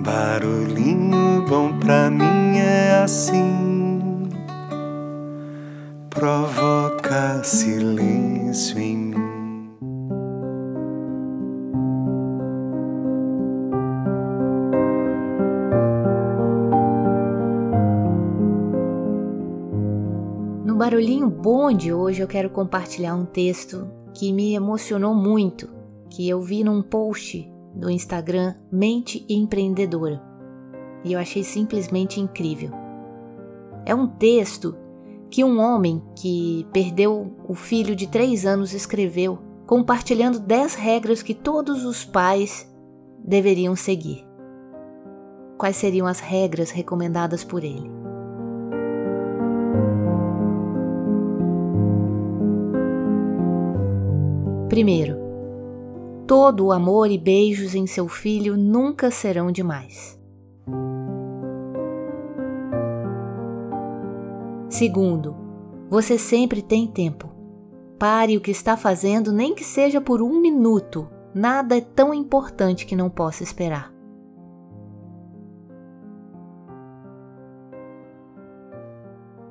Barulhinho bom pra mim é assim, provoca silêncio em mim. No barulhinho bom de hoje eu quero compartilhar um texto que me emocionou muito, que eu vi num post do Instagram Mente Empreendedora. E eu achei simplesmente incrível. É um texto que um homem que perdeu o filho de três anos escreveu, compartilhando 10 regras que todos os pais deveriam seguir. Quais seriam as regras recomendadas por ele? Primeiro, todo o amor e beijos em seu filho nunca serão demais. Segundo, você sempre tem tempo. Pare o que está fazendo, nem que seja por um minuto. Nada é tão importante que não possa esperar.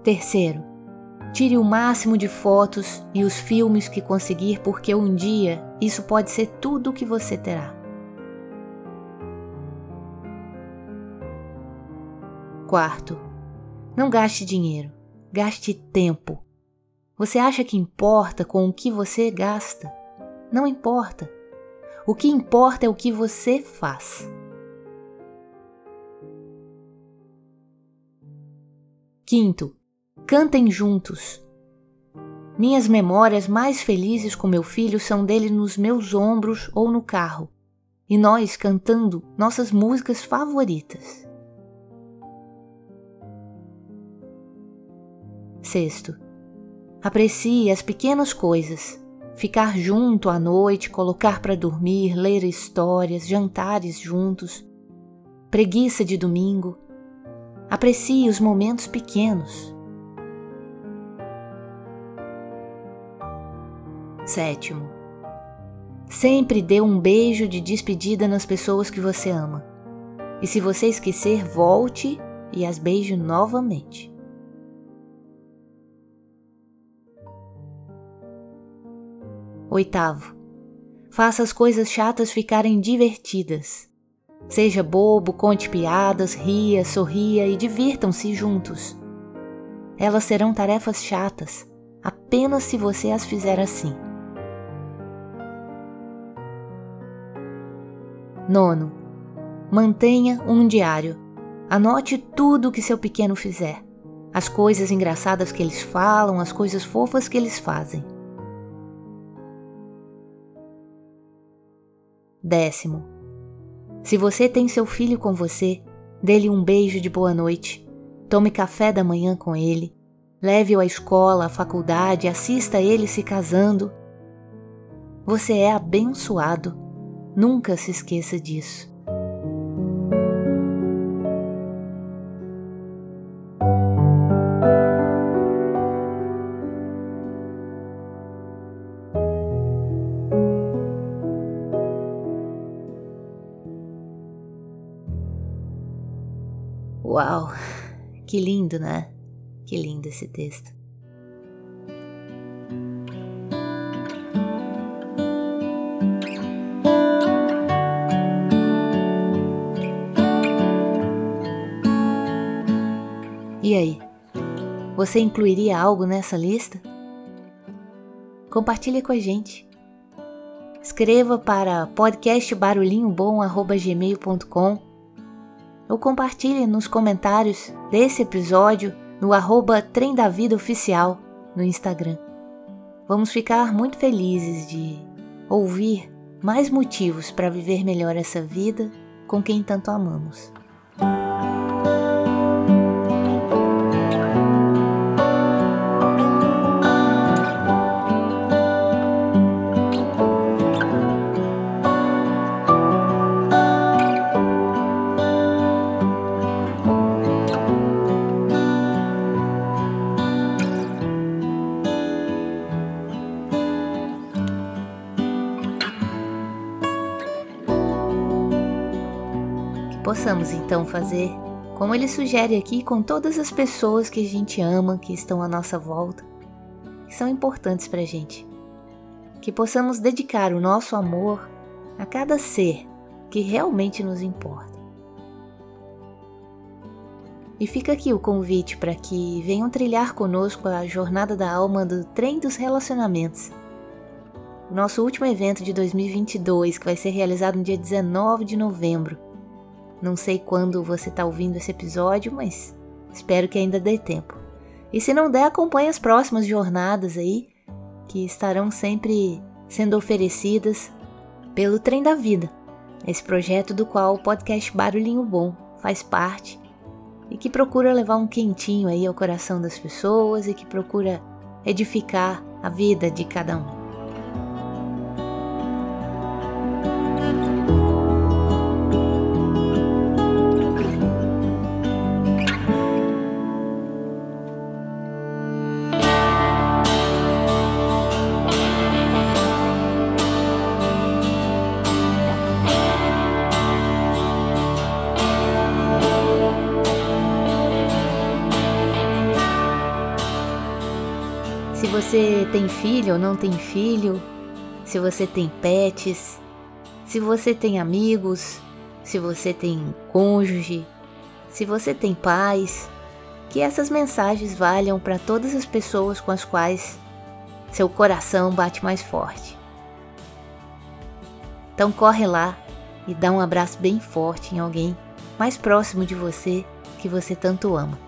Terceiro, Tire o máximo de fotos e os filmes que conseguir, porque um dia isso pode ser tudo o que você terá. Quarto, não gaste dinheiro, gaste tempo. Você acha que importa com o que você gasta? Não importa. O que importa é o que você faz. Quinto, Cantem juntos. Minhas memórias mais felizes com meu filho são dele nos meus ombros ou no carro, e nós cantando nossas músicas favoritas. Sexto, aprecie as pequenas coisas. Ficar junto à noite, colocar para dormir, ler histórias, jantares juntos. Preguiça de domingo. Aprecie os momentos pequenos. Sétimo, sempre dê um beijo de despedida nas pessoas que você ama. E se você esquecer, volte e as beije novamente. Oitavo, faça as coisas chatas ficarem divertidas. Seja bobo, conte piadas, ria, sorria e divirtam-se juntos. Elas serão tarefas chatas apenas se você as fizer assim. Nono, mantenha um diário. Anote tudo o que seu pequeno fizer. As coisas engraçadas que eles falam, as coisas fofas que eles fazem. Décimo, se você tem seu filho com você, dê-lhe um beijo de boa noite, tome café da manhã com ele, leve-o à escola, à faculdade, assista ele se casando. Você é abençoado Nunca se esqueça disso. Uau, que lindo, né? Que lindo esse texto. E aí? Você incluiria algo nessa lista? Compartilhe com a gente. Escreva para podcastbarulhinhobom@gmail.com ou compartilhe nos comentários desse episódio no arroba Trem da Vida Oficial no Instagram. Vamos ficar muito felizes de ouvir mais motivos para viver melhor essa vida com quem tanto amamos. Possamos então fazer como ele sugere aqui com todas as pessoas que a gente ama, que estão à nossa volta, que são importantes para a gente. Que possamos dedicar o nosso amor a cada ser que realmente nos importa. E fica aqui o convite para que venham trilhar conosco a jornada da alma do Trem dos Relacionamentos. Nosso último evento de 2022, que vai ser realizado no dia 19 de novembro. Não sei quando você está ouvindo esse episódio, mas espero que ainda dê tempo. E se não der, acompanhe as próximas jornadas aí, que estarão sempre sendo oferecidas pelo Trem da Vida, esse projeto do qual o podcast Barulhinho Bom faz parte e que procura levar um quentinho aí ao coração das pessoas e que procura edificar a vida de cada um. Você tem filho ou não tem filho, se você tem pets, se você tem amigos, se você tem cônjuge, se você tem pais, que essas mensagens valham para todas as pessoas com as quais seu coração bate mais forte. Então corre lá e dá um abraço bem forte em alguém mais próximo de você que você tanto ama.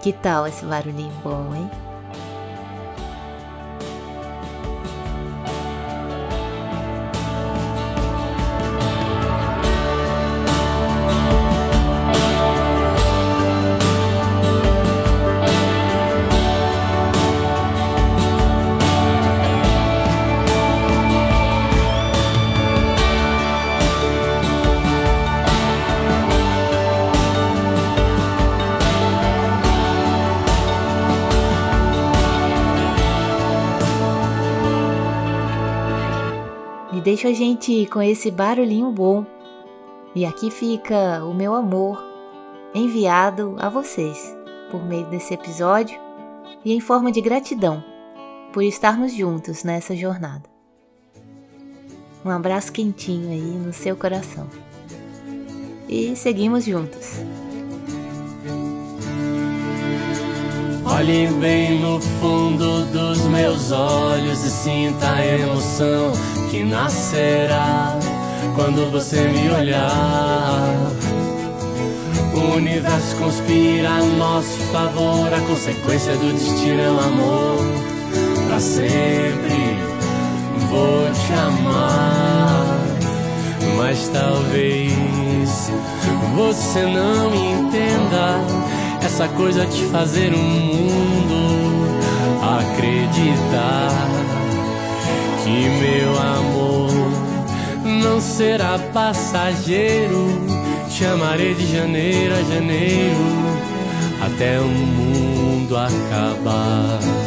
Que tal esse barulhinho bom, hein? Deixa a gente com esse barulhinho bom. E aqui fica o meu amor enviado a vocês por meio desse episódio e em forma de gratidão por estarmos juntos nessa jornada. Um abraço quentinho aí no seu coração. E seguimos juntos. Olhe bem no fundo dos meus olhos e sinta a emoção que nascerá quando você me olhar. O universo conspira a nosso favor, a consequência do destino é o amor. Pra sempre vou te amar, mas talvez você não entenda essa coisa de fazer o mundo acreditar que meu amor não será passageiro. Te amarei de janeiro a janeiro até o mundo acabar.